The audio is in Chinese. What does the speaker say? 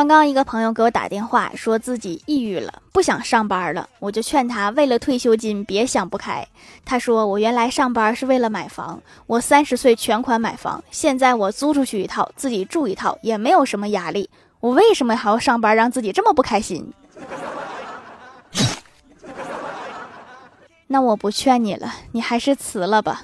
刚刚一个朋友给我打电话说自己抑郁了不想上班了我就劝他为了退休金别想不开。他说我原来上班是为了买房我三十岁全款买房现在我租出去一套自己住一套也没有什么压力。我为什么还要上班让自己这么不开心？那我不劝你了你还是辞了吧。